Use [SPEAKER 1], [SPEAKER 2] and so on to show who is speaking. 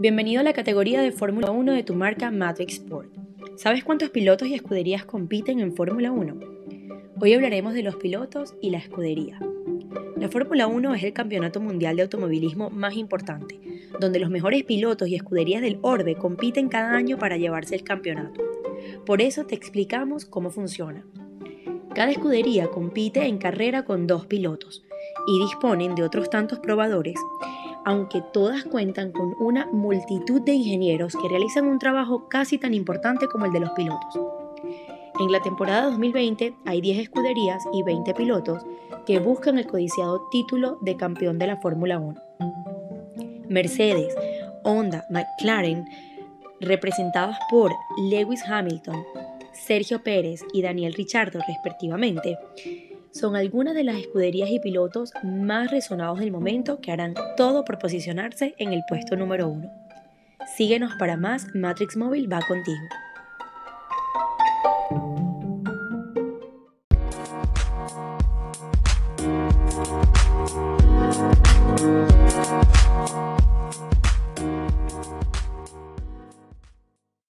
[SPEAKER 1] Bienvenido a la categoría de Fórmula 1 de tu marca Matrix Sport. ¿Sabes cuántos pilotos y escuderías compiten en Fórmula 1? Hoy hablaremos de los pilotos y la escudería. La Fórmula 1 es el campeonato mundial de automovilismo más importante, donde los mejores pilotos y escuderías del orbe compiten cada año para llevarse el campeonato. Por eso te explicamos cómo funciona. Cada escudería compite en carrera con dos pilotos y disponen de otros tantos probadores aunque todas cuentan con una multitud de ingenieros que realizan un trabajo casi tan importante como el de los pilotos. En la temporada 2020 hay 10 escuderías y 20 pilotos que buscan el codiciado título de campeón de la Fórmula 1. Mercedes, Honda, McLaren, representadas por Lewis Hamilton, Sergio Pérez y Daniel Ricciardo respectivamente, son algunas de las escuderías y pilotos más resonados del momento que harán todo por posicionarse en el puesto número uno. Síguenos para más, Matrix Móvil va contigo.